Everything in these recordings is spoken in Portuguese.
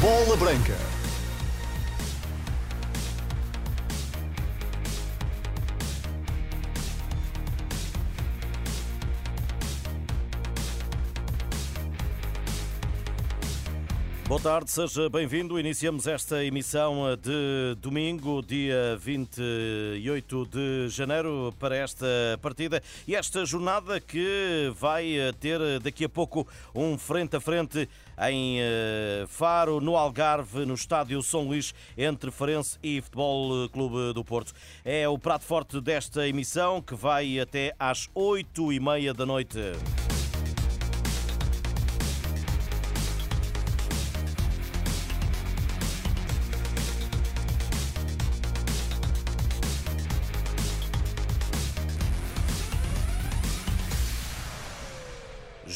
Bola Branca. Boa tarde, seja bem-vindo. Iniciamos esta emissão de domingo, dia 28 de janeiro, para esta partida e esta jornada que vai ter daqui a pouco um frente a frente em eh, Faro, no Algarve, no estádio São Luís, entre Farense e Futebol Clube do Porto. É o prato forte desta emissão que vai até às 8 e meia da noite.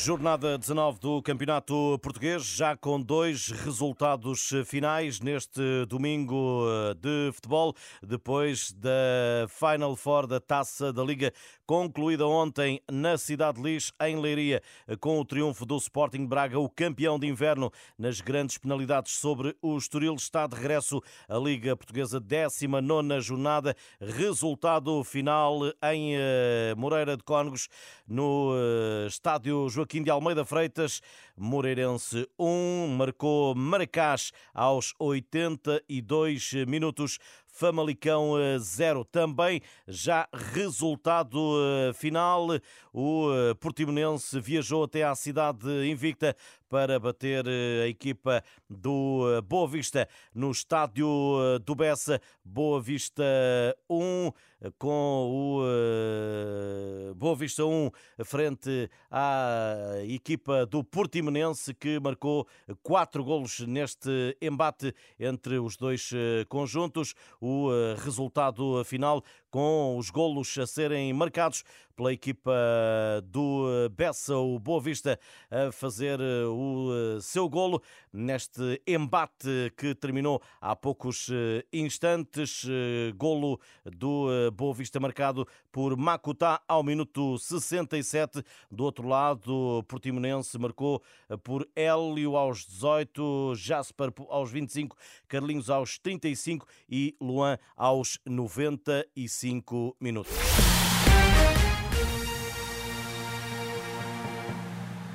Jornada 19 do Campeonato Português, já com dois resultados finais neste domingo eh, de futebol, depois da Final Four da Taça da Liga, concluída ontem na Cidade de Lis, em Leiria, com o triunfo do Sporting Braga, o campeão de inverno, nas grandes penalidades sobre o Estoril. Está de regresso a Liga Portuguesa, 19 jornada, resultado final em eh, Moreira de Cónegos, no eh, estádio Joaquim Joaquim de Almeida Freitas, Moreirense 1, marcou Maracás aos 82 minutos. Famalicão 0. Também já resultado eh, final, o eh, Portimonense viajou até à cidade invicta para bater eh, a equipa do Boa Vista no estádio do Bessa. Boa Vista 1 com o Boa Vista 1 frente à equipa do Portimonense que marcou quatro golos neste embate entre os dois conjuntos o eh, resultado final com os golos a serem marcados pela equipa do eh, Bessa, o Boa Vista, a fazer eh, o seu golo neste embate que terminou há poucos instantes. Golo do Boa Vista marcado por Macutá ao minuto 67. Do outro lado, Portimonense marcou por Hélio aos 18, Jasper aos 25, Carlinhos aos 35 e Luan aos 95 minutos.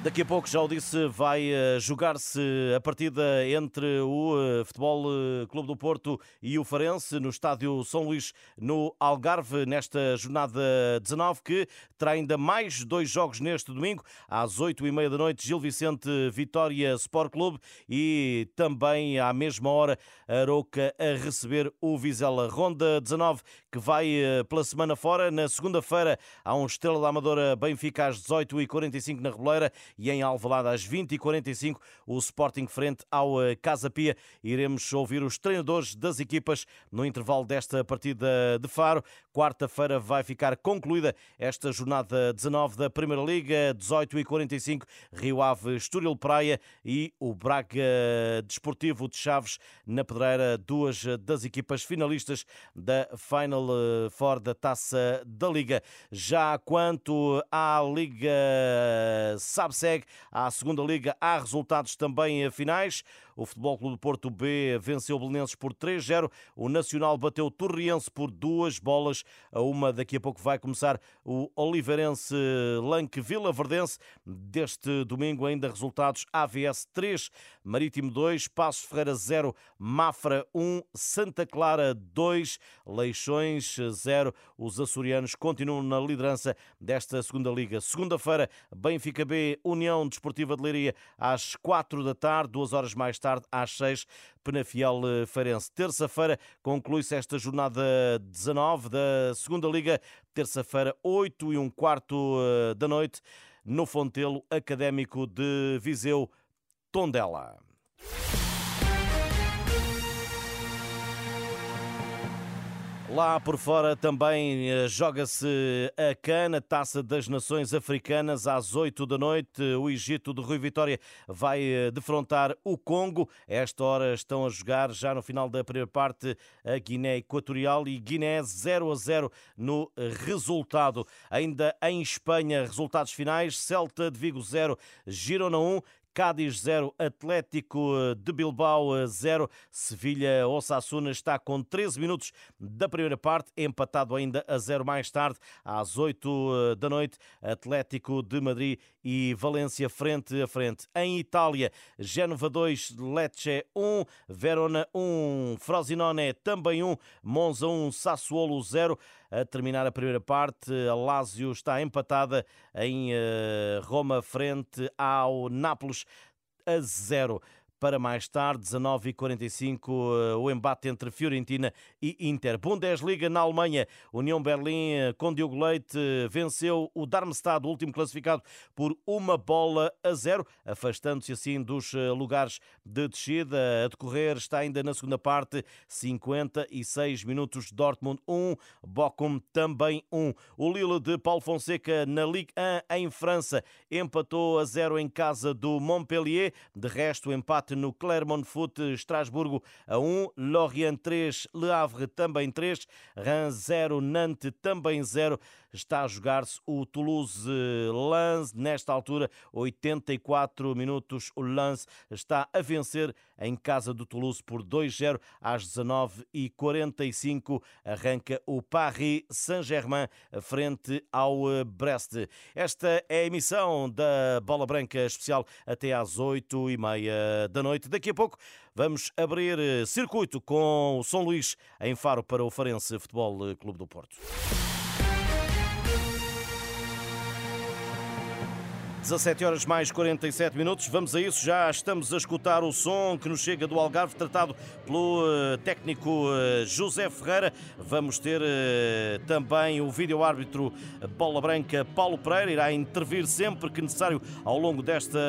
Daqui a pouco, já o disse, vai eh, jogar-se a partida entre o eh, Futebol eh, Clube do Porto e o Farense no estádio São Luís, no Algarve, nesta jornada 19, que terá ainda mais dois jogos neste domingo, às 8 e meia da noite, Gil Vicente Vitória Sport Clube e também à mesma hora, Aroca a receber o Vizela. Ronda 19, que vai pela semana fora. Na segunda-feira, há um Estrela da Amadora Benfica às 18h45 na Reboleira e em Alvalade às 20h45 o Sporting frente ao eh, Casa Pia. Iremos ouvir os treinadores das equipas no intervalo desta partida de Faro. Quarta-feira vai ficar concluída esta jornada 19 da Primeira Liga, 18h45 Rio Ave, Estoril Praia e o Braga Desportivo de Chaves na Pedreira, duas das equipas finalistas da Final Four da Taça da Liga. Já quanto à Liga sabe segue à segunda liga. Há resultados também finais. O Futebol Clube do Porto B venceu o Belenenses por 3-0. O Nacional bateu o Torriense por duas bolas a uma. Daqui a pouco vai começar o Oliveirense Lanque Vila Verdense. Deste domingo ainda resultados AVS 3, Marítimo 2, Passos Ferreira 0, Mafra 1, Santa Clara 2, Leixões 0. Os açorianos continuam na liderança desta segunda liga. Segunda-feira, Benfica B, União Desportiva de Leiria às 4 da tarde, duas horas mais tarde, às 6, Penafiel Feirense. Terça-feira conclui-se esta jornada 19 da Segunda Liga. Terça-feira, 8 e um quarto eh, da noite, no Fontelo Académico de Viseu, Tondela. Lá por fora também eh, joga-se a cana, Taça das Nações Africanas, às 8 da noite. O Egito de Rui Vitória vai eh, defrontar o Congo. Esta hora estão a jogar, já no final da primeira parte, a Guiné Equatorial e Guiné 0 a 0 no resultado. Ainda em Espanha, resultados finais: Celta de Vigo 0, Girona 1, Cádiz 0, Atlético de Bilbao 0, Sevilha Osasuna está com 13 minutos da primeira parte, empatado ainda a 0 mais tarde, às 8 da noite, Atlético de Madrid e Valência frente a frente. Em Itália, Génova 2, Lecce 1, Verona 1, Frosinone também 1, Monza 1, Sassuolo 0. A terminar a primeira parte, a Lazio está empatada em eh, Roma frente ao Nápoles a 0 para mais tarde, 19h45, eh, o embate entre Fiorentina e Inter. Bundesliga na Alemanha, União Berlim eh, com Diogo Leite venceu o Darmstadt, o último classificado, por uma bola a zero, afastando-se assim dos eh, lugares de descida. A decorrer está ainda na segunda parte, 56 minutos, Dortmund 1, Bochum também 1. O Lille de Paulo Fonseca na Ligue 1 em França empatou a zero em casa do Montpellier. De resto, o empate no Clermont Foot Estrasburgo a 1, Lorient 3, Le Havre também 3, Reims 0, Nantes também 0 está a jogar-se o Toulouse-Lens. Nesta altura, 84 minutos, o Lens está a vencer em casa do Toulouse por 2-0 às 19h45. Arranca o Paris Saint-Germain frente ao Brest. Esta é a emissão da Bola Branca Especial até às 8h30 da noite. Daqui a pouco vamos abrir circuito com o São Luís em Faro para o Farense Futebol Clube do Porto. 17 horas mais 47 minutos, vamos a isso. Já estamos a escutar o som que nos chega do Algarve, tratado pelo eh, técnico eh, José Ferreira. Vamos ter eh, também o vídeo-árbitro Bola Branca Paulo Pereira, irá intervir sempre que necessário ao longo desta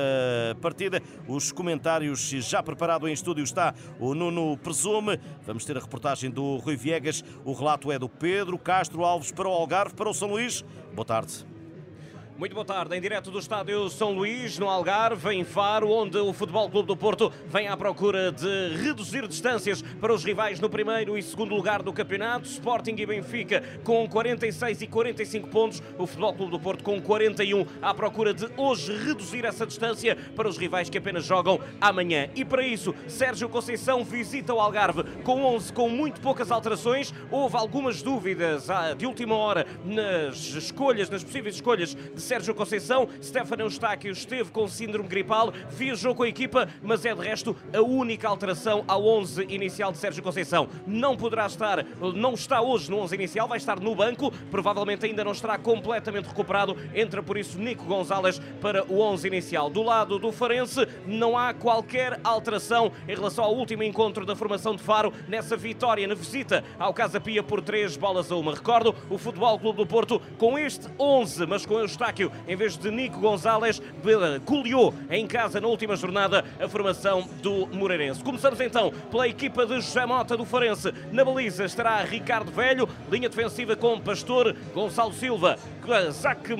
partida. Os comentários já preparado em estúdio está o Nuno Presume. Vamos ter a reportagem do Rui Viegas. O relato é do Pedro Castro Alves para o Algarve, para o São Luís. Boa tarde. Muito boa tarde, em direto do estádio São Luís, no Algarve, em Faro, onde o Futebol Clube do Porto vem à procura de reduzir distâncias para os rivais no primeiro e segundo lugar do campeonato. Sporting e Benfica com 46 e 45 pontos, o Futebol Clube do Porto com 41, à procura de hoje reduzir essa distância para os rivais que apenas jogam amanhã. E para isso, Sérgio Conceição visita o Algarve com 11 com muito poucas alterações. Houve algumas dúvidas ah, de última hora nas escolhas, nas possíveis escolhas de Sérgio Conceição. Stefano Eustáquio esteve com síndrome gripal, viajou com a equipa, mas é de resto a única alteração ao 11 inicial de Sérgio Conceição. Não poderá estar, não está hoje no 11 inicial, vai estar no banco, provavelmente ainda não estará completamente recuperado. Entra por isso Nico Gonzalez para o 11 inicial. Do lado do Farense, não há qualquer alteração em relação ao último encontro da formação de Faro nessa vitória na visita ao Casa Pia por 3 bolas a uma. Recordo, o Futebol Clube do Porto com este 11, mas com Eustáquio Eustáquio, em vez de Nico Gonzalez, goleou em casa na última jornada a formação do Moreirense. Começamos então pela equipa de José Mota do Farense. Na baliza estará Ricardo Velho, linha defensiva com Pastor, Gonçalo Silva, Zac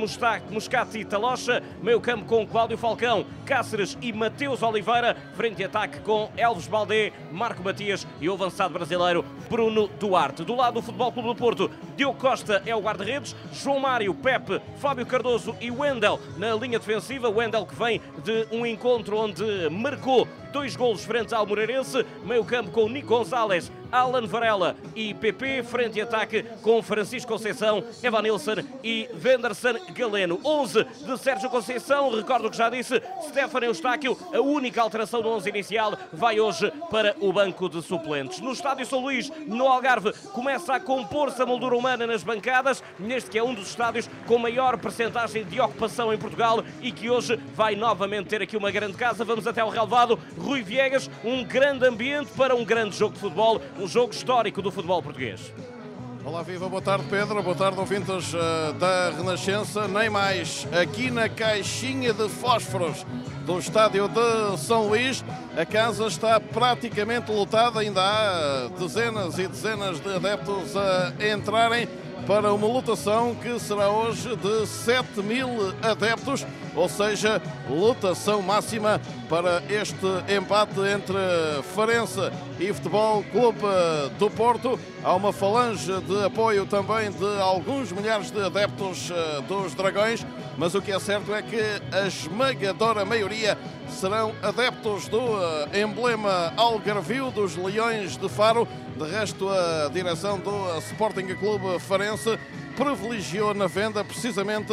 Moscati e Talocha, meio campo com Cláudio Falcão, Cáceres e Mateus Oliveira, frente e ataque com Elves Baldé, Marco Matias e o avançado brasileiro Bruno Duarte. Do lado do Futebol Clube do Porto, Diogo Costa é o guarda-redes, João Mário, Pepe, Fábio Cardoso e Wendel na linha defensiva. Wendel que vem de um encontro onde marcou dois golos frente ao Moreirense, meio campo com Nico Gonzalez, Alan Varela e PP, frente e ataque com Francisco Conceição, Evanilson e Venderson Galeno. 11 de Sérgio Conceição, recordo que já disse, Stefano Eustáquio, a única alteração do 11 inicial, vai hoje para o banco de suplentes. No estádio São Luís, no Algarve, começa a compor-se a moldura humana nas bancadas, neste que é um dos estádios com maior percentagem de ocupação em Portugal e que hoje vai novamente ter aqui uma grande casa. Vamos até ao relevado. Rui Viegas, um grande ambiente para um grande jogo de futebol, um jogo histórico do futebol português. Olá, viva, boa tarde Pedro, boa tarde ouvintes uh, da Renascença. Nem mais, aqui na caixinha de fósforos do estádio de São Luís, a casa está praticamente lotada, ainda há dezenas e dezenas de adeptos a entrarem para uma lotação que será hoje de 7 mil adeptos ou seja, lutação máxima para este empate entre Farense e Futebol Clube do Porto. Há uma falange de apoio também de alguns milhares de adeptos eh, dos Dragões, mas o que é certo é que a esmagadora maioria serão adeptos do eh, emblema Algarvio dos Leões de Faro. De resto, a direção do Sporting Clube Farense privilegiou na venda precisamente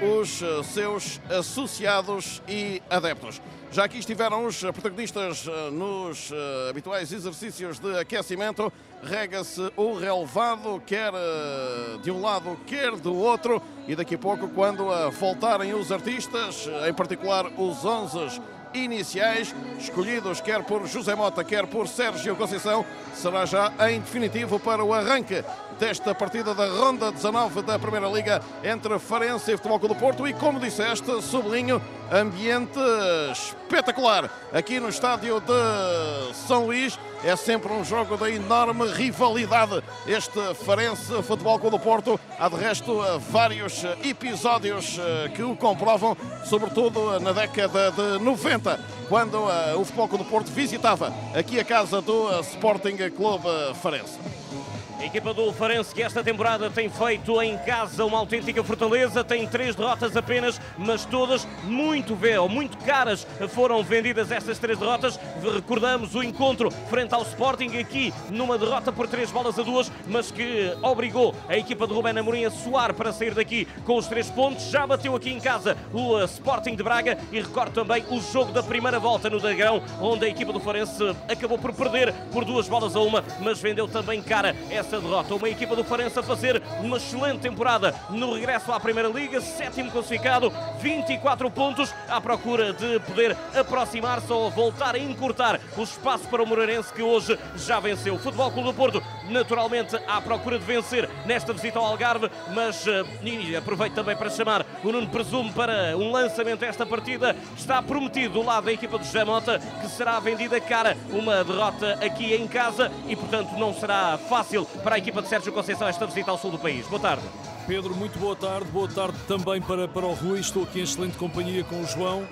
os seus associados e adeptos. Já aqui estiveram os protagonistas uh, nos uh, habituais exercícios de aquecimento. Rega-se o relevado, quer de um lado, quer do outro. E daqui a pouco, quando voltarem os artistas, em particular os 11 iniciais, escolhidos quer por José Mota, quer por Sérgio Conceição, será já em definitivo para o arranque desta partida da Ronda 19 da Primeira Liga entre Farense e Futebol Clube do Porto. E, como disseste, sublinho, ambiente espetacular aqui no estádio de São Luís. É sempre um jogo de enorme rivalidade. Este Farense Futebol Clube do Porto há de resto vários episódios eh, que o comprovam, sobretudo na década de 90, quando eh, o Futebol Clube do Porto visitava aqui a casa do eh, Sporting Clube Farense. A equipa do Farense que esta temporada tem feito em casa uma autêntica fortaleza, tem três derrotas apenas, mas todas muito véu, muito caras foram vendidas estas três derrotas. Recordamos o encontro frente ao Sporting aqui numa derrota por três bolas a duas, mas que obrigou a equipa de Rubén Amorim a suar para sair daqui com os três pontos. Já bateu aqui em casa o Sporting de Braga e recordo também o jogo da primeira volta no Dragão, onde a equipa do Farense acabou por perder por duas bolas a uma, mas vendeu também cara essa essa derrota. Uma equipa do Farense a fazer uma excelente temporada no regresso à Primeira Liga, sétimo classificado, 24 pontos, à procura de poder aproximar-se ou voltar a encurtar o espaço para o Moreirense que hoje já venceu. O Futebol Clube do Porto, naturalmente, à procura de vencer nesta visita ao Algarve, mas uh, aproveito também para chamar o Nuno Presumo para um lançamento desta partida. Está prometido do lado da equipa do José Mota que será vendida cara uma derrota aqui em casa e, portanto, não será fácil para a equipa de Sérgio Conceição esta visita ao sul do país. Boa tarde. Pedro, muito boa tarde. Boa tarde também para, para o Rui. Estou aqui em excelente companhia com o João,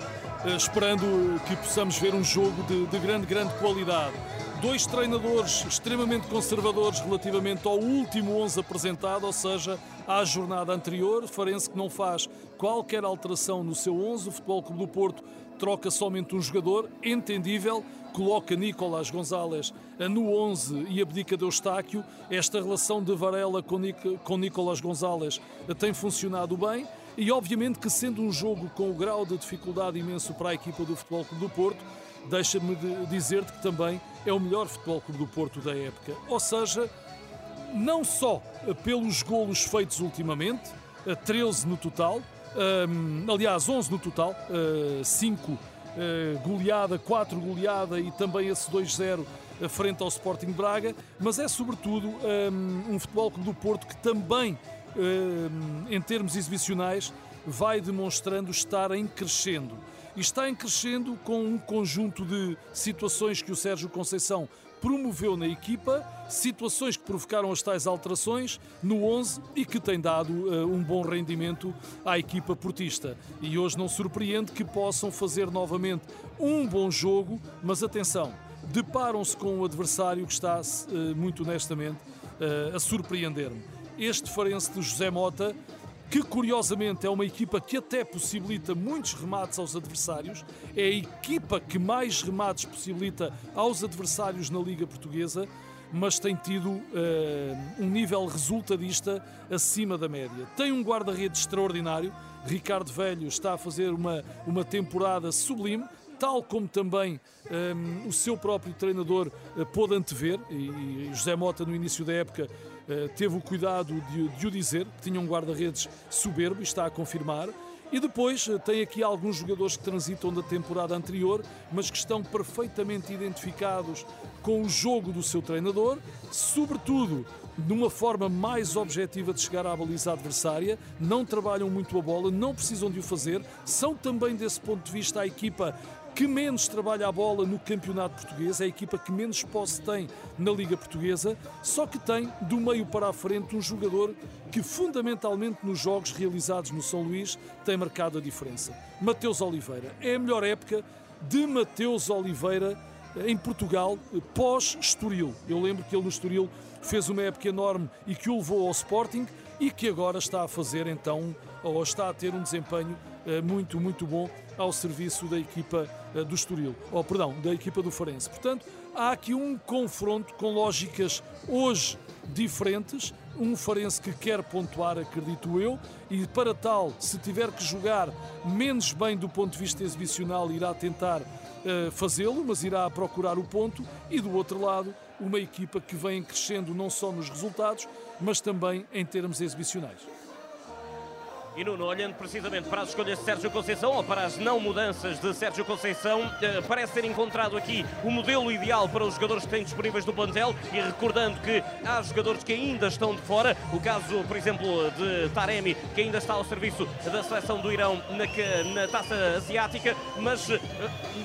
eh, esperando que possamos ver um jogo de, de grande, grande qualidade. Dois treinadores extremamente conservadores relativamente ao último 11 apresentado, ou seja, à jornada anterior. Farense que não faz qualquer alteração no seu 11. O Futebol Clube do Porto troca somente um jogador, entendível, coloca Nicolás Gonzalez no 11 e abdica de Eustáquio. Esta relação de Varela com, Nic com Nicolás Gonzalez tem funcionado bem e obviamente que sendo um jogo com o grau de dificuldade imenso para a equipa do Futebol Clube do Porto, deixa-me dizer-te que também é o melhor Futebol Clube do Porto da época. Ou seja, não só pelos golos feitos ultimamente, 13 no total, um, aliás 11 no total, 5 uh, uh, goleada, 4 goleada e também esse 2-0 frente ao Sporting Braga, mas é sobretudo um, um futebol do Porto que também, um, em termos exibicionais, vai demonstrando estar em crescendo. E está em crescendo com um conjunto de situações que o Sérgio Conceição promoveu na equipa, situações que provocaram as tais alterações no 11 e que tem dado uh, um bom rendimento à equipa portista. E hoje não surpreende que possam fazer novamente um bom jogo, mas atenção, deparam-se com um adversário que está, uh, muito honestamente, uh, a surpreender-me. Este Farense de José Mota que curiosamente é uma equipa que até possibilita muitos remates aos adversários, é a equipa que mais remates possibilita aos adversários na Liga Portuguesa, mas tem tido uh, um nível resultadista acima da média. Tem um guarda-redes extraordinário, Ricardo Velho está a fazer uma, uma temporada sublime, tal como também um, eh, o seu próprio treinador uh, pôde antever, e, e José Mota no início da época teve o cuidado de, de o dizer, que tinha um guarda-redes soberbo e está a confirmar. E depois eh, tem aqui alguns jogadores que transitam da temporada anterior, mas que estão perfeitamente identificados com o jogo do seu treinador, sobretudo numa forma mais objetiva de chegar à baliza adversária, não trabalham muito a bola, não precisam de o fazer, são também desse ponto de vista a equipa que menos trabalha a bola no campeonato português, é a equipa que menos posse tem na Liga Portuguesa, só que tem do meio para a frente um jogador que fundamentalmente nos jogos realizados no São Luís tem marcado a diferença. Mateus Oliveira. É a melhor época de Mateus Oliveira em Portugal pós-Estoril. Eu lembro que ele no Estoril fez uma época enorme e que o levou ao Sporting e que agora está a fazer então, ou está a ter um desempenho eh, muito, muito bom ao serviço da equipa eh, do Estoril, ou perdão, da equipa do Farense. Portanto, há aqui um confronto com lógicas hoje diferentes, um Farense que quer pontuar, acredito eu, e para tal, se tiver que jogar menos bem do ponto de vista exibicional, irá tentar uh, fazê-lo, mas irá procurar o ponto, e do outro lado, uma equipa que vem crescendo não só nos resultados, mas também em termos exibicionais. E Nuno, olhando precisamente para as escolhas de Sérgio Conceição ou para as não mudanças de Sérgio Conceição, eh, parece ter encontrado aqui o modelo ideal para os jogadores que têm disponíveis no plantel e recordando que há jogadores que ainda estão de fora, o caso, por exemplo, de Taremi, que ainda está ao serviço da seleção do Irão na, na taça asiática, mas eh,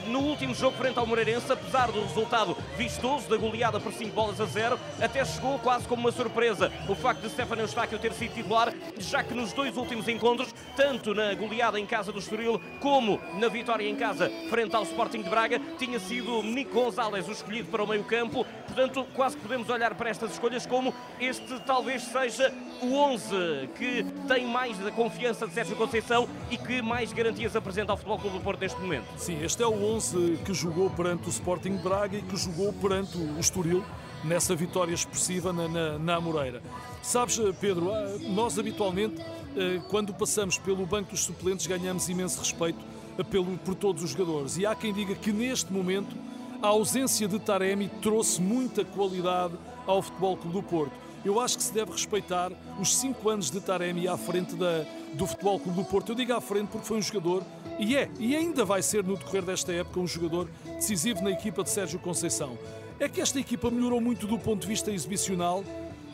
no último jogo frente ao Moreirense, apesar do resultado vistoso da goleada por 5 bolas a 0, até chegou quase como uma surpresa o facto de Stefano Eustáquio ter sido titular, já que nos dois últimos encontros encontros, tanto na goleada em casa do Estoril como na vitória em casa frente ao Sporting de Braga. Tinha sido Nico Gonzalez o escolhido para o meio-campo, portanto, quase podemos olhar para estas escolhas como este talvez seja o 11 que tem mais da confiança de Sérgio Conceição e que mais garantias apresenta ao Futebol Clube do Porto neste momento. Sim, este é o 11 que jogou perante o Sporting de Braga e que jogou perante o Estoril nessa vitória expressiva na, na, na Amoreira. Sabes, Pedro, ah, nós habitualmente quando passamos pelo banco dos suplentes, ganhamos imenso respeito eh, pelo, por todos os jogadores. E há quem diga que neste momento a ausência de Taremi trouxe muita qualidade ao Futebol Clube do Porto. Eu acho que se deve respeitar os cinco anos de Taremi à frente da, do Futebol Clube do Porto. Eu digo à frente porque foi um jogador, e é, e ainda vai ser no decorrer desta época, um jogador decisivo na equipa de Sérgio Conceição. É que esta equipa melhorou muito do ponto de vista exibicional,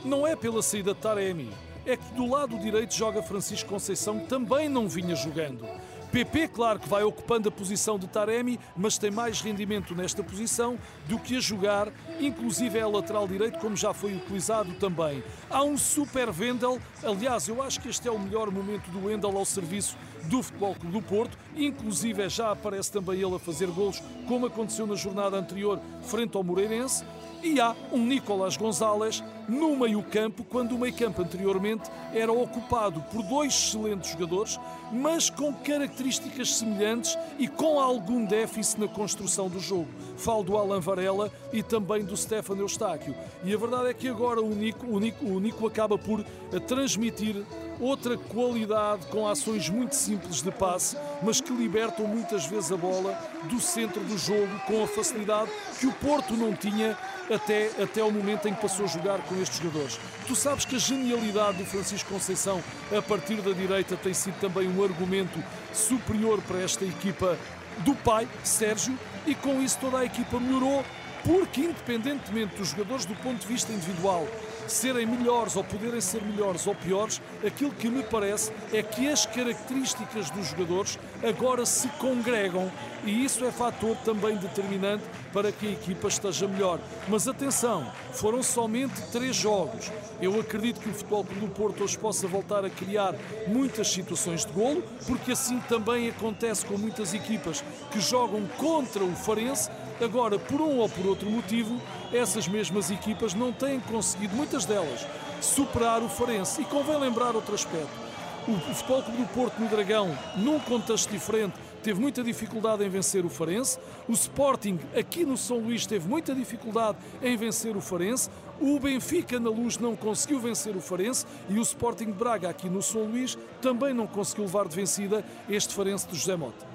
não é pela saída de Taremi, é que do lado direito joga Francisco Conceição, também não vinha jogando. PP, claro que vai ocupando a posição de Taremi, mas tem mais rendimento nesta posição do que a jogar, inclusive é a lateral direito, como já foi utilizado também. Há um super Wendel, aliás, eu acho que este é o melhor momento do Wendel ao serviço do Futebol Clube do Porto, inclusive já aparece também ele a fazer golos, como aconteceu na jornada anterior frente ao Moreirense. E há um Nicolás Gonzalez no meio-campo, quando o meio-campo anteriormente era ocupado por dois excelentes jogadores, mas com características semelhantes e com algum déficit na construção do jogo. Falo do Alan Varela e também do Stefano Eustáquio. E a verdade é que agora o Nico, o Nico, o Nico acaba por eh, transmitir outra qualidade com ações muito simples de passe, mas que libertam muitas vezes a bola do centro do jogo com a facilidade que o Porto não tinha até, até o momento em que passou a jogar com estes jogadores. Tu sabes que a genialidade do Francisco Conceição a partir da direita tem sido também um argumento superior para esta equipa do pai, Sérgio, e com isso toda a equipa melhorou, porque independentemente dos jogadores do ponto de vista individual serem melhores ou poderem ser melhores ou piores, aquilo que me parece é que as características dos jogadores agora se congregam e isso é fator também determinante para que a equipa esteja melhor. Mas atenção, foram somente três jogos. Eu acredito que o Futebol Clube do Porto hoje possa voltar a criar muitas situações de golo, porque assim também acontece com muitas equipas que jogam contra o Farense. Agora, por um ou por outro motivo, essas mesmas equipas não têm conseguido, muitas delas, superar o Farense. E convém lembrar outro aspecto. O Futebol Clube do Porto no Dragão, num contexto diferente, teve muita dificuldade em vencer o Farense. O Sporting, aqui no São Luís, teve muita dificuldade em vencer o Farense. O Benfica, na Luz, não conseguiu vencer o Farense. E o Sporting de Braga, aqui no São Luís, também não conseguiu levar de vencida este Farense de José Mota.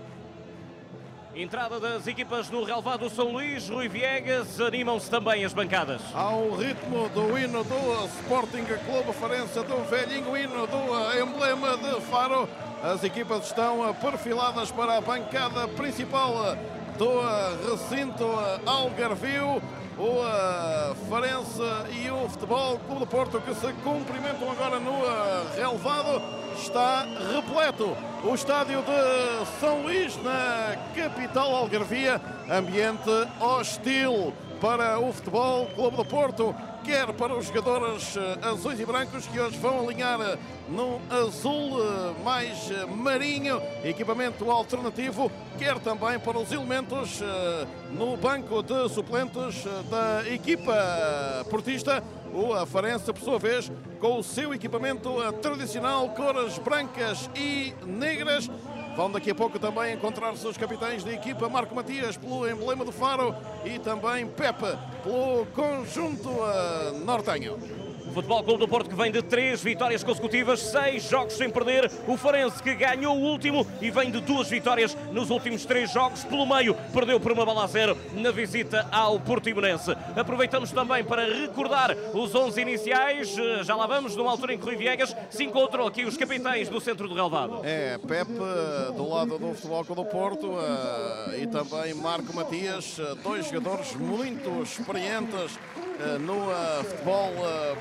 Entrada das equipas no relevado São Luís, Rui Viegas, animam-se também as bancadas. Ao ritmo do hino do Sporting Clube Farense, do velhinho hino do emblema de Faro, as equipas estão perfiladas para a bancada principal do recinto Algarvio. O Farense e o Futebol Clube de Porto que se cumprimentam agora no relevado está repleto. O estádio de São Luís, na capital algarvia, ambiente hostil para o Futebol Clube do Porto, quer para os jogadores eh, azuis e brancos que hoje vão alinhar eh, no azul eh, mais marinho, equipamento alternativo, quer também para os elementos no banco de suplentes da equipa portista. O Afarense, por sua vez, com o seu equipamento tradicional, cores brancas e negras, Vão daqui a pouco também encontrar seus capitães de equipa, Marco Matias pelo emblema do Faro e também Pepe pelo conjunto uh, nortenho. Futebol Clube do Porto que vem de três vitórias consecutivas, seis jogos sem perder. O Farense que ganhou o último e vem de duas vitórias nos últimos três jogos. Pelo meio, perdeu por uma bola a zero na visita ao Portimonense. Aproveitamos também para recordar os 11 iniciais. Já lá vamos, numa altura em que Rui Viegas se encontrou aqui os capitães do centro do relevado. É, Pepe do lado do Futebol Clube do Porto uh, e também Marco Matias, dois jogadores muito experientes no futebol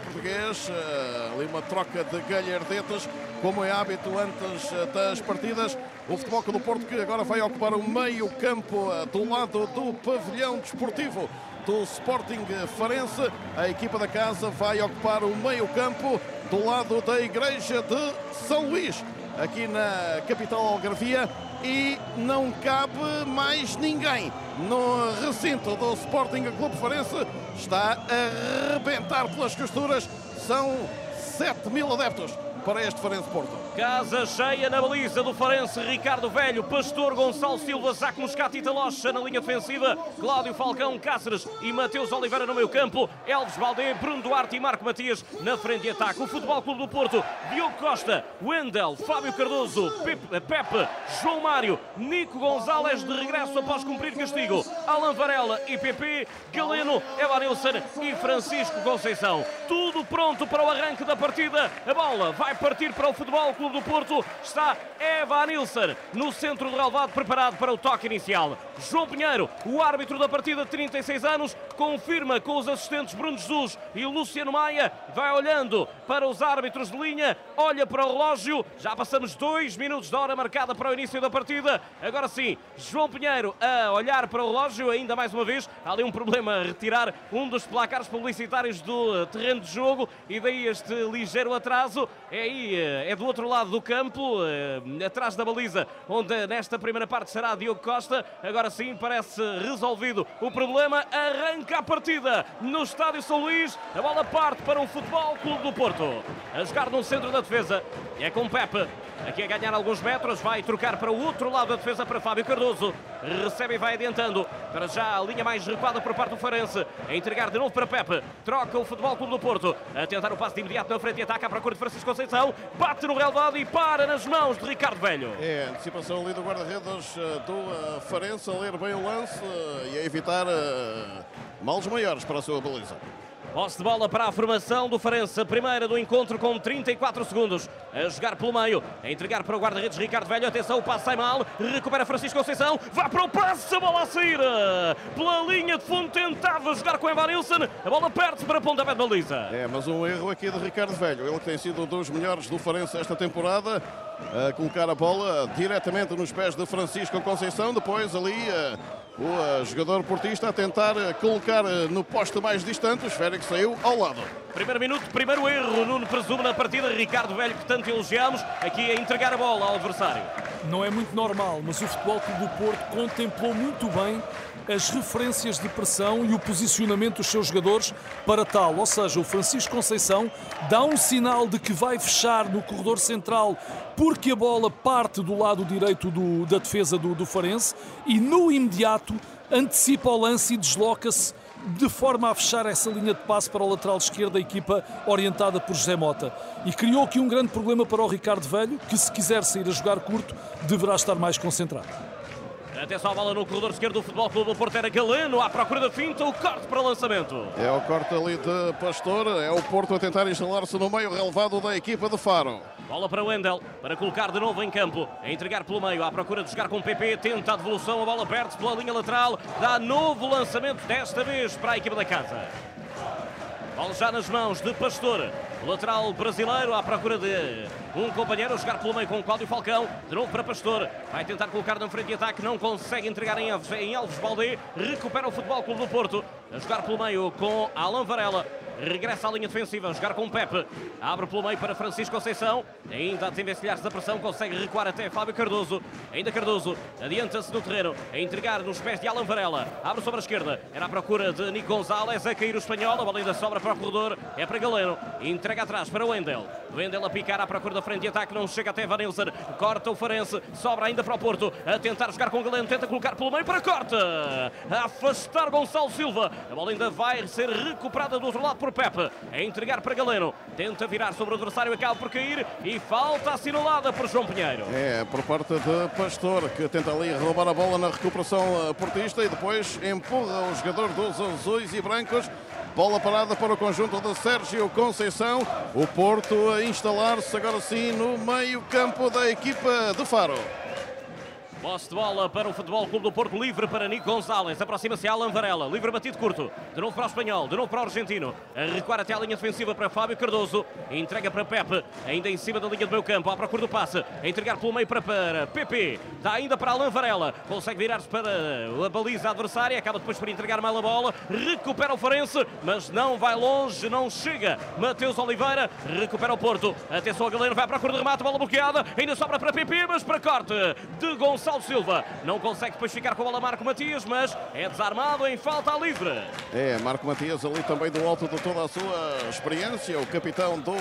português português. Eh, ali uma troca de galhardetas, como é hábito antes eh, das partidas. O Futebol do Porto que agora vai ocupar o meio campo eh, do lado do pavilhão desportivo do Sporting Farense. A equipa da casa vai ocupar o meio campo do lado da Igreja de São Luís, aqui na capital algarvia. E não cabe mais ninguém no recinto do Sporting Clube Farense. Está a arrebentar pelas costuras. São 7 mil adeptos para este Farense Porto. Casa cheia na baliza do Farense, Ricardo Velho, Pastor, Gonçalo Silva, Zac Moscato e Talocha na linha defensiva, Cláudio Falcão, Cáceres e Mateus Oliveira no meio campo, Elves Baldé, Bruno Duarte e Marco Matias na frente de ataque. O Futebol Clube do Porto, Diogo Costa, Wendel, Fábio Cardoso, Pepe, Pepe, João Mário, Nico Gonzalez de regresso após cumprir castigo, Alan Varela e PP, Galeno, Evanilson e Francisco Conceição. Tudo pronto para o arranque da partida. A bola vai partir para o Futebol Clube do Porto. Está Eva Nilsson no centro do relevado, preparado para o toque inicial. João Pinheiro, o árbitro da partida de 36 anos, confirma com os assistentes Bruno Jesus e Luciano Maia. Vai olhando para os árbitros de linha, olha para o relógio. Já passamos dois minutos da hora marcada para o início da partida. Agora sim, João Pinheiro a olhar para o relógio, ainda mais uma vez. Há ali um problema a retirar um dos placares publicitários do terreno de jogo e daí este ligeiro atraso. É aí, eh, é do outro lado do campo, eh, atrás da baliza, onde nesta primeira parte será Diogo Costa. Agora sim, parece resolvido o problema. Arranca a partida no Estádio São Luís. A bola parte para o Futebol Clube do Porto. A jogar no centro da defesa. É com Pepe. Aqui a ganhar alguns metros, vai trocar para o outro lado da defesa para Fábio Cardoso. Recebe e vai adiantando. Para já a linha mais recuada por parte do Farense. A entregar de novo para Pepe. Troca o Futebol Clube do Porto. A tentar o passe de imediato na frente e ataca a procura de Francisco Conceição. Bate no relevado e para nas mãos de Ricardo Velho. É, antecipação ali do guarda-redes eh, do uh, Farense a ler bem o lance uh, e a evitar males maiores para a sua baliza. Posse de bola para a formação do Farense. A primeira do encontro com 34 segundos. A jogar pelo meio. A entregar para o guarda-redes Ricardo Velho. Atenção, o passe sai mal. Recupera Francisco Conceição. Vai para o passe. A bola a sair. Pela linha de fundo tentava jogar com Evanilson. A bola perde para a pontapé de baliza. É, mas um erro aqui de Ricardo Velho. Ele que tem sido um dos melhores do Farense esta temporada. A colocar a bola diretamente nos pés de Francisco Conceição. Depois ali o eh, jogador portista a tentar eh, colocar eh, no poste mais distante, o Félix saiu ao lado. Primeiro minuto, primeiro erro, Nuno presume na partida, Ricardo Velho, que tanto elogiamos, aqui a entregar a bola ao adversário. Não é muito normal, mas o Futebol Clube do Porto contemplou muito bem as referências de pressão e o posicionamento dos seus jogadores para tal. Ou seja, o Francisco Conceição dá um sinal de que vai fechar no corredor central porque a bola parte do lado direito do, da defesa do, do Farense e no imediato antecipa o lance e desloca-se de forma a fechar essa linha de passe para o lateral esquerdo da equipa orientada por José Mota. E criou aqui um grande problema para o Ricardo Velho, que se quiser sair a jogar curto, deverá estar mais concentrado. Atenção à bola no corredor esquerdo do Futebol Clube do Porto. Era Galeno à procura da finta. O corte para lançamento. É o corte ali de Pastor. É o Porto a tentar instalar-se no meio relevado da equipa de Faro. Bola para Wendel. Para colocar de novo em campo. A entregar pelo meio. À procura de jogar com o PP. Tenta a devolução. A bola perde pela linha lateral. Dá novo lançamento. Desta vez para a equipa da casa. Bola já nas mãos de Pastor. Lateral brasileiro à procura de um companheiro a jogar pelo meio com o Cláudio Falcão. De novo para Pastor. Vai tentar colocar na frente de ataque. Não consegue entregar em Alves, em Alves. Recupera o Futebol Clube do Porto. A jogar pelo meio com Alan Varela. Regressa à linha defensiva, jogar com o Pepe. Abre pelo meio para Francisco Conceição. Ainda a desenvencilhar-se da pressão, consegue recuar até Fábio Cardoso. Ainda Cardoso adianta-se no terreno, a entregar nos pés de Alan Varela. Abre sobre a esquerda, era à procura de Nico Gonzalez, a cair o espanhol. A bola ainda sobra para o corredor, é para Galeno. Entrega atrás para Wendel. Wendel a picar à procura da frente de ataque, não chega até Vanilson. Corta o Farense, sobra ainda para o Porto. A tentar jogar com Galeno, tenta colocar pelo meio para corta. A afastar Gonçalo Silva. A bola ainda vai ser recuperada do outro lado por Pepe. A entregar para Galeno. Tenta virar sobre o adversário, acaba por cair e falta assinalada por João Pinheiro. É, por parte de Pastor, que tenta ali roubar a bola na recuperação eh, portista e depois empurra o jogador dos azuis e brancos. Bola parada para o conjunto de Sérgio Conceição. O Porto a instalar-se agora sim no meio-campo da equipa de Faro. Posse de bola para o Futebol Clube do Porto, livre para Nico Gonzalez. Aproxima-se Alan Varela, livre batido curto. De novo para o espanhol, de novo para o argentino. A recuar até a linha defensiva para Fábio Cardoso. Entrega para Pepe, ainda em cima da linha do meio campo, à procura do passe. A entregar pelo meio para, para Pepe. Está ainda para Alan Varela. Consegue virar-se para a baliza adversária. Acaba depois por entregar mal a bola. Recupera o Farense, mas não vai longe, não chega. Mateus Oliveira recupera o Porto. Atenção, a Galeno vai para a cor de remate, bola bloqueada. Ainda sobra para Pepe, mas para corte de Gonçalo. Gonçalo Silva. Não consegue depois ficar com a bola Marco Matias, mas é desarmado em falta livre. É, Marco Matias ali também do alto de toda a sua experiência, o capitão do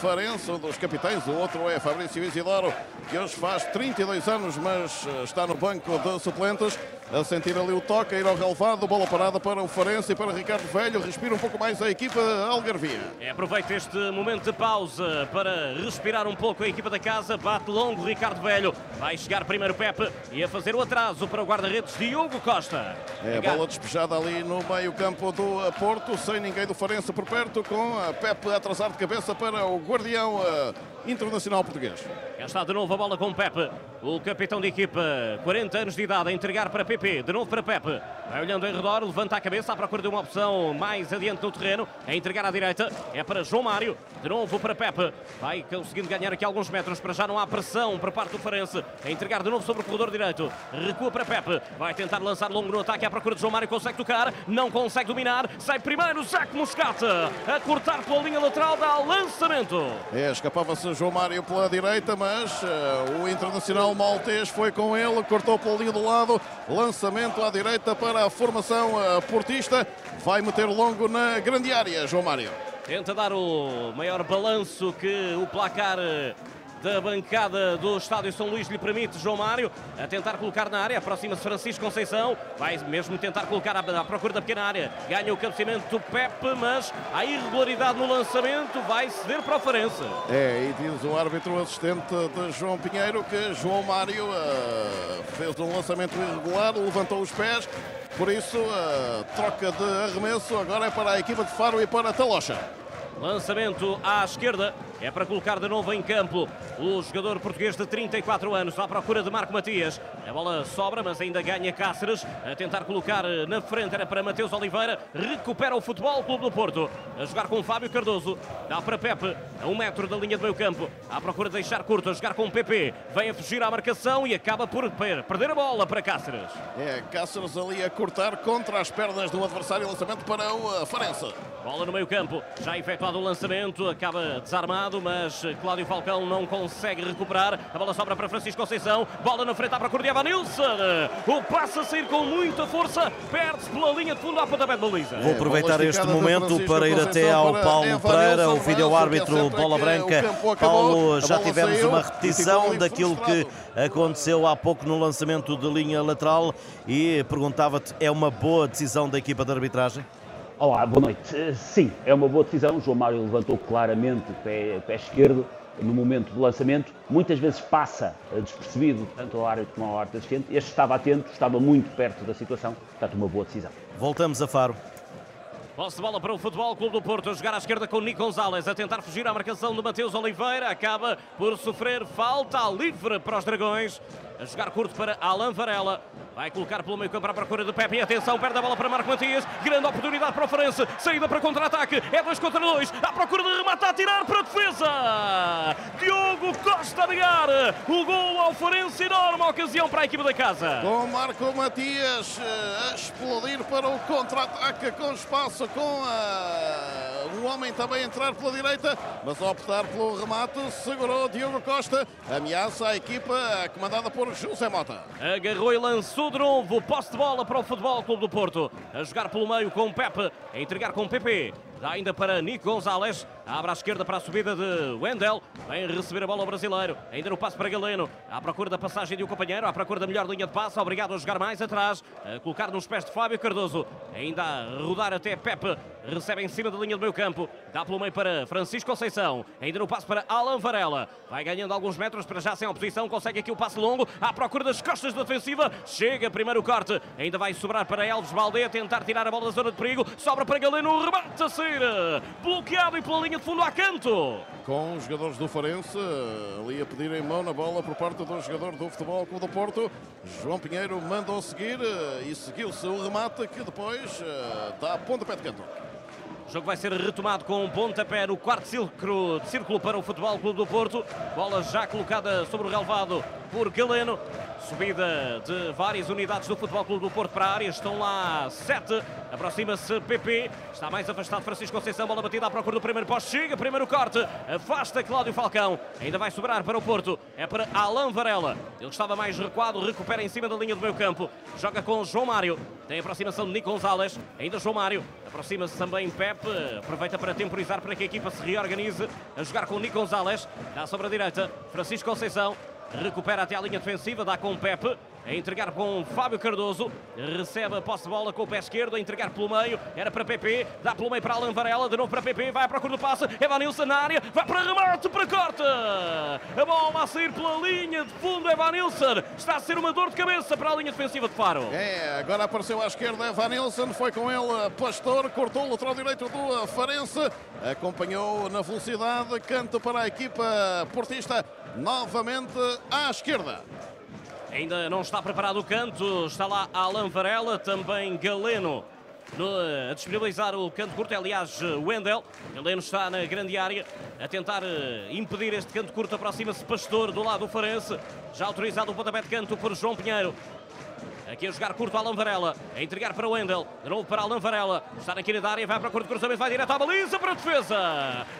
Farense, um dos capitães, o outro é Fabrício Isidoro, que hoje faz 32 anos, mas eh, está no banco de suplentes, a sentir ali o toque, a ir ao relevado, bola parada para o Farense e para Ricardo Velho, respira um pouco mais a equipa Algarvia. É, aproveita este momento de pausa para respirar um pouco a equipa da casa, bate longo Ricardo Velho, vai chegar primeiro Pepe, e a fazer o atraso para o guarda-redes Diogo Costa. É a bola despejada ali no meio-campo do Porto, sem ninguém do Farense por perto, com a Pepe a atrasar de cabeça para o guardião uh, internacional português. Já está de novo a bola com Pepe, o capitão de equipa, 40 anos de idade, a entregar para Pepe, de novo para Pepe. Vai olhando em redor, levanta a cabeça à procura de uma opção mais adiante no terreno, a entregar à direita, é para João Mário, de novo para Pepe. Vai conseguindo ganhar aqui alguns metros, para já não há pressão por parte do Farense, a entregar de novo sobre o corredor direito, recua para Pepe, vai tentar lançar longo no ataque à procura de João Mário, consegue tocar, não consegue dominar, sai primeiro Zac Moscata, a cortar pela linha lateral, dá lançamento. É, escapava-se João Mário pela direita, mas uh, o internacional maltês foi com ele, cortou pela linha do lado, lançamento à direita para a formação uh, portista, vai meter longo na grande área, João Mário. Tenta dar o maior balanço que o placar eh, da bancada do Estádio São Luís lhe permite João Mário a tentar colocar na área, aproxima-se Francisco Conceição, vai mesmo tentar colocar à, procura da pequena área, ganha o cabeceamento do Pepe, mas há irregularidade no lançamento, vai ceder para o Farense. É, e diz o árbitro assistente de João Pinheiro que João Mário uh, fez um lançamento irregular, levantou os pés, por isso a troca de arremesso agora é para a equipa de Faro e para a Talocha. Lançamento à esquerda. É para colocar de novo em campo o jogador português de 34 anos à procura de Marco Matias. A bola sobra, mas ainda ganha Cáceres. A tentar colocar na frente era para Mateus Oliveira. Recupera o Futebol Clube do Porto. A jogar com Fábio Cardoso. Dá para Pepe, a um metro da linha do meio campo. À procura de deixar curto, a jogar com o PP. Vem a fugir à marcação e acaba por perder a bola para Cáceres. É, Cáceres ali a cortar contra as pernas do adversário. Lançamento para o Farense. Bola no meio campo. Já efetuado o lançamento. Acaba desarmado mas Cláudio Falcão não consegue recuperar. A bola sobra para Francisco Conceição. Bola na frente à procura de Evanilson. O passe a sair com muita força. Perde-se pela linha de fundo à pontapé de baliza. Vou aproveitar este momento para ir até ao Paulo Pereira, o vídeo-árbitro Bola Branca. Paulo, já tivemos uma repetição daquilo que aconteceu há pouco no lançamento de linha lateral e perguntava-te, é uma boa decisão da equipa de arbitragem? Olá, boa noite. Eh, sim, é uma boa decisão. O João Mário levantou claramente o pé, o pé esquerdo no momento do lançamento. Muitas vezes passa despercebido tanto ao árbitro como ao árbitro assistente. Este estava atento, estava muito perto da situação. Portanto, uma boa decisão. Voltamos a Faro. Posse de bola para o Futebol Clube do Porto, a jogar à esquerda com Nico Gonzalez, a tentar fugir à marcação de Mateus Oliveira, acaba por sofrer falta livre para os Dragões. A jogar curto para Alan Varela. Vai colocar pelo meio campo à procura de Pepe. Atenção, perde a bola para Marco Matias. Grande oportunidade para o Farense. Saída para contra-ataque. É 2 contra 2. À procura de remate a tirar para a defesa. Diogo Costa negar. O gol ao Farense. Enorme ocasião para a equipa da casa. Com Marco Matias eh, a explodir para o contra-ataque com espaço, com a... o homem também entrar pela direita, mas a optar pelo remate, segurou Diogo Costa. Ameaça a equipa comandada por José Mota. Agarrou e lançou de novo. Posse de bola para o Futebol Clube do Porto. A jogar pelo meio com Pepe. A entregar com Pepe. Dá ainda para Nico Gonzalez. Abre à esquerda para a subida de Wendel. Vem receber a bola ao brasileiro. Ainda no passo para Galeno. À procura da passagem de um companheiro. À procura da melhor linha de passe. Obrigado a jogar mais atrás. A colocar nos pés de Fábio Cardoso. Ainda a rodar até Pepe. Recebe em cima da linha do meio campo. Dá pelo meio para Francisco Conceição. Ainda no passo para Alan Varela. Vai ganhando alguns metros para já sem oposição. Consegue aqui o passe longo. À procura das costas da defensiva. Chega primeiro o corte. Ainda vai sobrar para Elves Balde. Tentar tirar a bola da zona de perigo. Sobra para Galeno. Remate a sair. Bloqueado e pela linha de fundo a canto. Com os jogadores do Farense ali a pedir em mão na bola por parte do jogador do Futebol Clube do Porto. João Pinheiro mandou seguir e seguiu-se o remate que depois dá pontapé de canto. O jogo vai ser retomado com um pontapé no quarto círculo, círculo para o Futebol Clube do Porto. Bola já colocada sobre o relevado por Galeno. Subida de várias unidades do Futebol Clube do Porto para a área. Estão lá sete. Aproxima-se PP. Está mais afastado Francisco Conceição. Bola batida à procura do primeiro poste. Chega, primeiro corte. Afasta Cláudio Falcão. Ainda vai sobrar para o Porto. É para Alain Varela. Ele estava mais recuado. Recupera em cima da linha do meio campo. Joga com João Mário. Tem aproximação de Nico Gonzalez. Ainda João Mário. Aproxima-se também Pepe. Aproveita para temporizar para que a equipa se reorganize. A jogar com Nico Gonzalez. Dá sobre a direita. Francisco Conceição. Recupera até a linha defensiva, dá com Pepe. A entregar com Fábio Cardoso. Recebe a posse de bola com o pé esquerdo. A entregar pelo meio. Era para PP. Dá pelo meio para Alan Varela. De novo para PP. Vai à procura do passe. Evanilson na área. Vai para remate. Para corte. A bola a sair pela linha de fundo. Evanilson. Está a ser uma dor de cabeça para a linha defensiva de Faro. É, agora apareceu à esquerda Evanilson. Foi com ele Pastor. Cortou o lateral direito do Farense. Acompanhou na velocidade. Canto para a equipa portista. Novamente à esquerda. Ainda não está preparado o canto. Está lá Alan Varela, também Galeno. No, a disponibilizar o canto curto, aliás, Wendel. Galeno está na grande área a tentar impedir este canto curto. Aproxima-se Pastor do lado do Farense. Já autorizado o pontapé de canto por João Pinheiro. Aqui a jogar curto Alan Varela, a entregar para Wendel, de novo para Alan Varela, está na quina da área, vai para a curto cruzamento, vai direto à baliza para a defesa.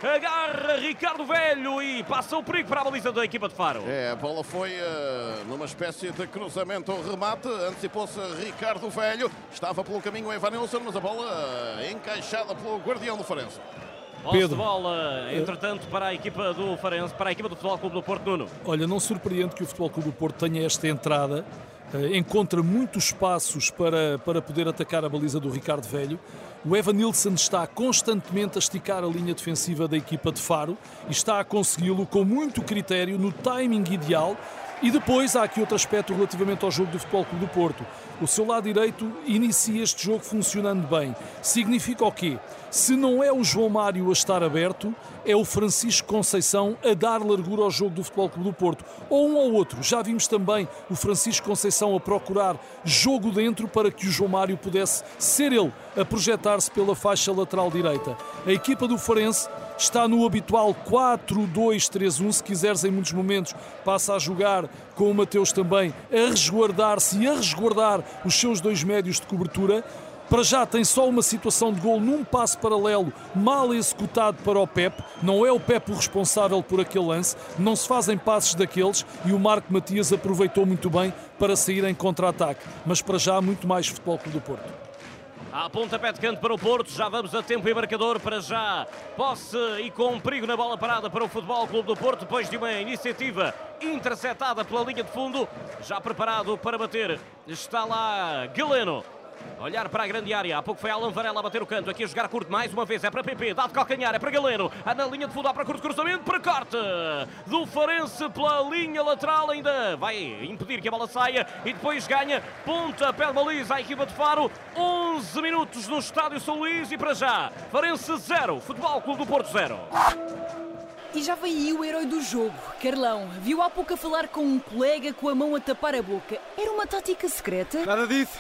Agarra Ricardo Velho e passa o perigo para a baliza da equipa de Faro. É, a bola foi uh, numa espécie de cruzamento ou remate, antecipou-se Ricardo Velho, estava pelo caminho Evanilson, mas a bola uh, encaixada pelo guardião do Farense. Pedro. de bola, entretanto, para a equipa do Farense, para a equipa do Futebol Clube do Porto, Nuno. Olha, não surpreende que o Futebol Clube do Porto tenha esta entrada encontra muitos espaços para, para poder atacar a baliza do Ricardo Velho. O Evan Nilsson está constantemente a esticar a linha defensiva da equipa de Faro e está a consegui-lo com muito critério, no timing ideal. E depois há aqui outro aspecto relativamente ao jogo do Futebol Clube do Porto. O seu lado direito inicia este jogo funcionando bem. Significa o quê? Se não é o João Mário a estar aberto, é o Francisco Conceição a dar largura ao jogo do Futebol Clube do Porto. Ou um ou outro. Já vimos também o Francisco Conceição a procurar jogo dentro para que o João Mário pudesse ser ele a projetar-se pela faixa lateral direita. A equipa do Farense está no habitual 4-2-3-1. Se quiseres, em muitos momentos, passa a jogar com o Mateus também a resguardar-se e a resguardar os seus dois médios de cobertura. Para já tem só uma situação de gol num passo paralelo mal executado para o Pep. Não é o Pep o responsável por aquele lance. Não se fazem passes daqueles e o Marco Matias aproveitou muito bem para sair em contra-ataque. Mas para já muito mais Futebol Clube do Porto. A pontapé de canto para o Porto, já vamos a tempo e marcador para já. Posse e com perigo na bola parada para o Futebol Clube do Porto, depois de uma iniciativa interceptada pela linha de fundo. Já preparado para bater, está lá Galeno. Olhar para a grande área. Há pouco foi Alan Varela a bater o canto. Aqui a jogar curto mais uma vez. É para PP. Dá de calcanhar. É para Galeno. Na linha de fundo. Há para curto cruzamento. Para corte. Do Farense pela linha lateral. Ainda vai impedir que a bola saia. E depois ganha. Ponta pé de baliza. A equipa de Faro. 11 minutos no Estádio São Luís. E para já. Farense 0. Futebol Clube do Porto 0. E já vem aí o herói do jogo, Carlão. Viu há pouco a falar com um colega com a mão a tapar a boca. Era uma tática secreta? Nada disso.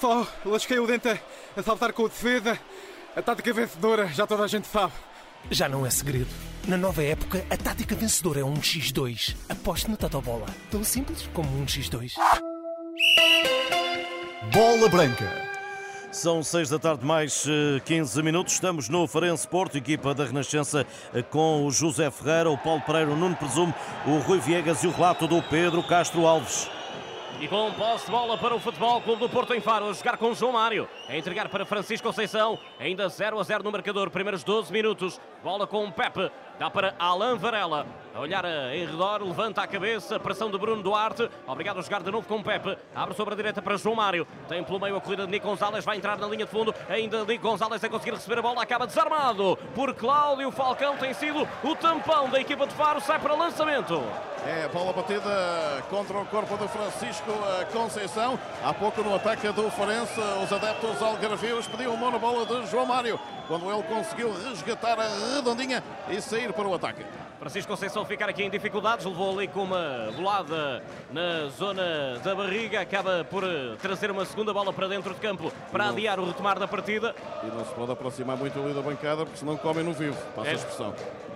Só lasquei o dente a saltar com o defesa. A tática vencedora, já toda a gente sabe. Já não é segredo. Na nova época, a tática vencedora é um X2. Aposte na Totobola. Tão simples como um X2. Bola Branca. São 6 da tarde, mais 15 minutos. Estamos no Farense Porto, equipa da Renascença, com o José Ferreira, o Paulo Pereira, o Nuno Presumo, o Rui Viegas e o relato do Pedro Castro Alves. E com posse de bola para o Futebol Clube do Porto em Faro, a jogar com João Mário, a entregar para Francisco Conceição, ainda 0 a 0 no marcador, primeiros 12 minutos, bola com Pepe, dá para Alain Varela, a olhar em redor, levanta a cabeça, pressão de Bruno Duarte, obrigado a jogar de novo com Pepe, abre sobre a direita para João Mário, tem pelo meio a corrida de Nico Gonzalez, vai entrar na linha de fundo, ainda Nico Gonzalez a conseguir receber a bola, acaba desarmado por Cláudio Falcão, tem sido o tampão da equipa de Faro, sai para lançamento. É, bola batida contra o corpo do Francisco Conceição. Há pouco no ataque do Farense, os adeptos algarvios pediam uma na bola de João Mário, quando ele conseguiu resgatar a redondinha e sair para o ataque. Francisco Conceição ficar aqui em dificuldades, levou ali com uma bolada na zona da barriga, acaba por trazer uma segunda bola para dentro de campo para não. adiar o retomar da partida. E não se pode aproximar muito ali da bancada, porque senão comem no vivo, passa é. a expressão.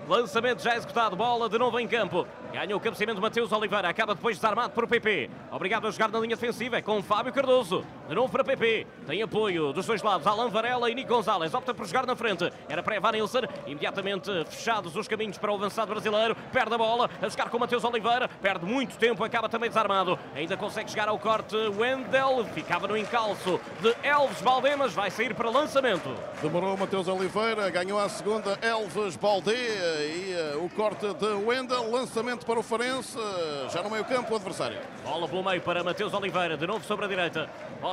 Lançamento já executado, bola de novo em campo. Ganha o cabeceamento Mateus Oliveira, acaba depois desarmado por PP. Obrigado a jogar na linha defensiva, é com Fábio Cardoso. De novo para PP. Tem apoio dos dois lados, Alan Varela e Nico Gonzalez. Opta por jogar na frente. Era para Evan Nilsson. Imediatamente fechados os caminhos para o avançado brasileiro. Perde a bola, a jogar com Mateus Oliveira. Perde muito tempo, acaba também desarmado. Ainda consegue chegar ao corte Wendel. Ficava no encalço de Elves Baldemas. Vai sair para lançamento. Demorou Mateus Oliveira, ganhou a segunda Elves Balde e uh, o corte de Wendel, lançamento para o Farense, já no meio campo o adversário. Bola pelo meio para Mateus Oliveira, de novo sobre a direita.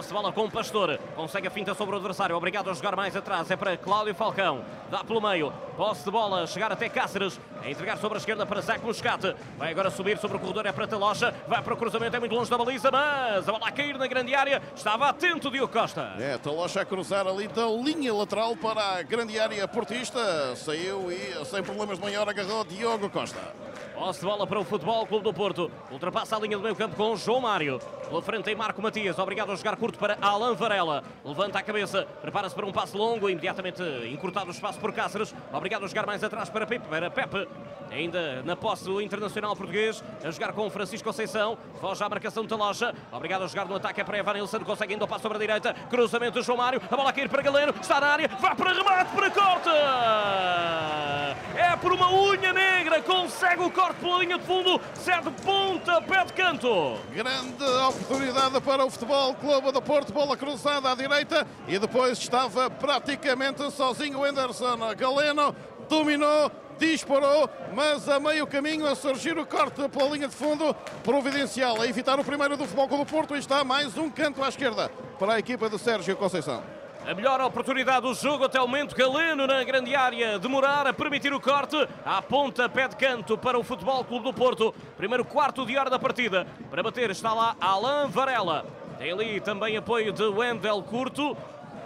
Posse bola com o Pastor, consegue a finta sobre o adversário, obrigado a jogar mais atrás, é para Cláudio Falcão, dá pelo meio, posse de bola, chegar até Cáceres, a entregar sobre a esquerda para Zac Moscate, vai agora subir sobre o corredor, é para Telocha, vai para o cruzamento, é muito longe da baliza, mas a bola a cair na grande área, estava atento Diogo Costa. É, Telocha a cruzar ali da linha lateral para a grande área portista, saiu e sem problemas de maior agarrou Diogo Costa. Posse de bola para o Futebol Clube do Porto. Ultrapassa a linha do meio campo com João Mário. Pela frente tem Marco Matias. Obrigado a jogar curto para Alan Varela. Levanta a cabeça. Prepara-se para um passo longo. Imediatamente encurtado o espaço por Cáceres. Obrigado a jogar mais atrás para Pepe. Para Pepe. Ainda na posse do internacional português. A jogar com Francisco Conceição. Foge à marcação de Talocha. Obrigado a jogar no ataque. É para Evan Nilsson. Consegue ainda o passo sobre a direita. Cruzamento de João Mário. A bola a cair para Galeno. Está na área. Vai para remate. Para corte. É por uma unha negra. Consegue o corte pela linha de fundo. Certo ponta. Pé de canto. Grande oportunidade para o Futebol Clube do Porto. Bola cruzada à direita. E depois estava praticamente sozinho o Anderson. Galeno dominou disparou, mas a meio caminho a surgir o corte pela linha de fundo, providencial a evitar o primeiro do Futebol Clube do Porto e está mais um canto à esquerda para a equipa de Sérgio Conceição. A melhor oportunidade do jogo até o momento. Galeno na grande área. Demorar a permitir o corte. À ponta, pé de canto para o Futebol Clube do Porto. Primeiro quarto de hora da partida. Para bater está lá Alain Varela. Tem ali também apoio de Wendel Curto.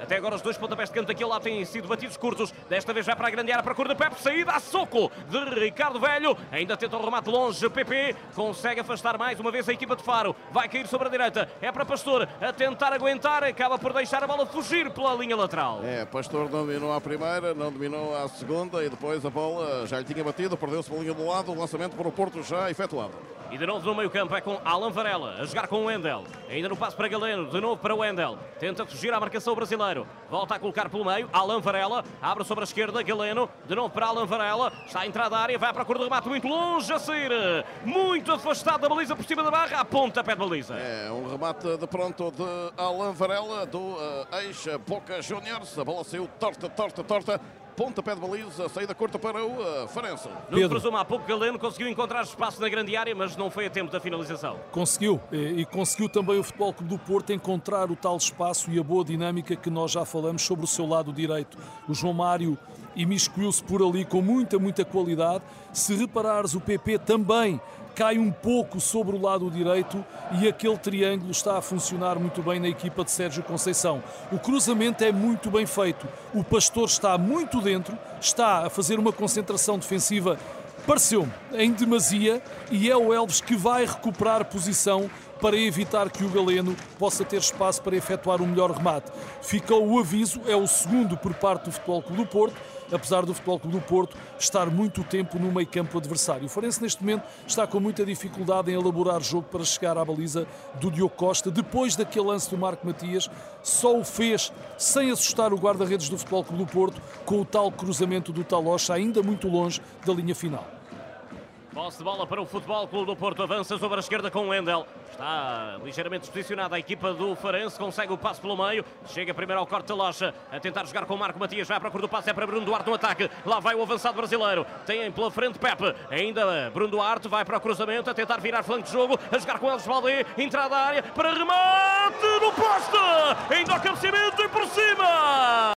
Até agora os dois pontapés de canto daquele lado têm sido batidos curtos. Desta vez vai para a grande área para a cor de Pepe. Saída a soco de Ricardo Velho. Ainda tenta o remate longe. PP consegue afastar mais uma vez a equipa de Faro. Vai cair sobre a direita. É para Pastor a tentar aguentar. Acaba por deixar a bola fugir pela linha lateral. É, Pastor não dominou a primeira, não dominou a segunda e depois a bola já lhe tinha batido. Perdeu-se pela linha do lado. O lançamento para o Porto já efetuado. E de novo no meio campo é com Alan Varela a jogar com o Wendel. Ainda no passo para Galeno, de novo para o Wendel. Tenta fugir à marcação brasileiro. Volta a colocar pelo meio. Alan Varela abre sobre a esquerda. Galeno, de novo para Alan Varela. Está a entrar da área, vai para a cor do remate muito longe a sair. Muito afastado da baliza por cima da barra. A ponta pé de baliza. É um remate de pronto de Alan Varela do uh, ex-Boca Juniors. A bola saiu torta, torta, torta pontapé de baliza, saída curta para o uh, Farense. No presumo, há pouco Galeno conseguiu encontrar espaço na grande área, mas não foi a tempo da finalização. Conseguiu, e, e conseguiu também o Futebol Clube do Porto encontrar o tal espaço e a boa dinâmica que nós já falamos sobre o seu lado direito. O João Mário imiscuiu-se por ali com muita, muita qualidade. Se reparares, o PP também cai um pouco sobre o lado direito e aquele triângulo está a funcionar muito bem na equipa de Sérgio Conceição. O cruzamento é muito bem feito. O Pastor está muito dentro, está a fazer uma concentração defensiva Pareceu-me em demasia e é o Elves que vai recuperar posição para evitar que o Galeno possa ter espaço para efetuar o melhor remate. Ficou o aviso, é o segundo por parte do Futebol Clube do Porto, apesar do Futebol Clube do Porto estar muito tempo no meio campo adversário. O Farense neste momento está com muita dificuldade em elaborar jogo para chegar à baliza do Diogo Costa. Depois daquele lance do Marco Matias, só o fez sem assustar o guarda-redes do Futebol Clube do Porto com o tal cruzamento do Talocha ainda muito longe da linha final. Posse de bola para o Futebol Clube do Porto. Avança sobre a esquerda com o Wendel. Está ligeiramente posicionada a equipa do Farense. Consegue o passo pelo meio. Chega primeiro ao corte de loja. A tentar jogar com o Marco Matias. Vai à procura do passe. É para Bruno Duarte no ataque. Lá vai o avançado brasileiro. Tem pela frente Pepe. Ainda Bruno Duarte vai para o cruzamento. A tentar virar flanco de jogo. A jogar com Elvis Valdê. Entrada à área para remate no poste. Ainda ao cabeceamento e por cima.